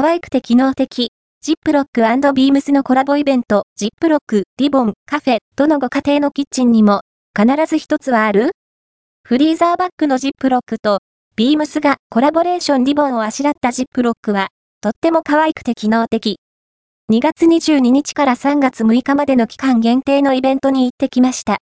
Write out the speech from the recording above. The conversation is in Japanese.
可愛くて機能的、ジップロックビームスのコラボイベント、ジップロック、リボン、カフェ、どのご家庭のキッチンにも、必ず一つはある？フリーザーバッグのジップロックと、ビームスがコラボレーションリボンをあしらったジップロックは、とっても可愛くて機能的。2月22日から3月6日までの期間限定のイベントに行ってきました。